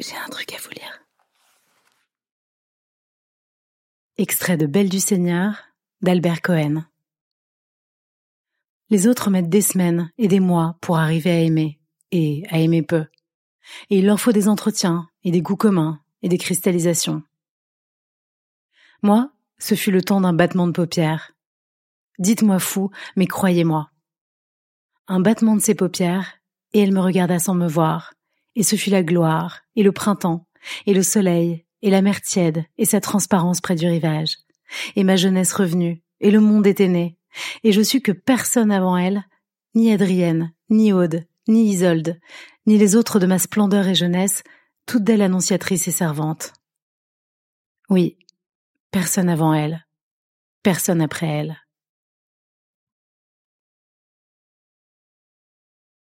J'ai un truc à vous lire. Extrait de Belle du Seigneur d'Albert Cohen. Les autres mettent des semaines et des mois pour arriver à aimer, et à aimer peu. Et il leur faut des entretiens, et des goûts communs, et des cristallisations. Moi, ce fut le temps d'un battement de paupières. Dites-moi fou, mais croyez-moi. Un battement de ses paupières, et elle me regarda sans me voir, et ce fut la gloire, et le printemps, et le soleil, et la mer tiède, et sa transparence près du rivage, et ma jeunesse revenue, et le monde était né, et je sus que personne avant elle, ni Adrienne, ni Aude, ni Isolde, ni les autres de ma splendeur et jeunesse, toutes d'elles annonciatrices et servantes. Oui, personne avant elle, personne après elle.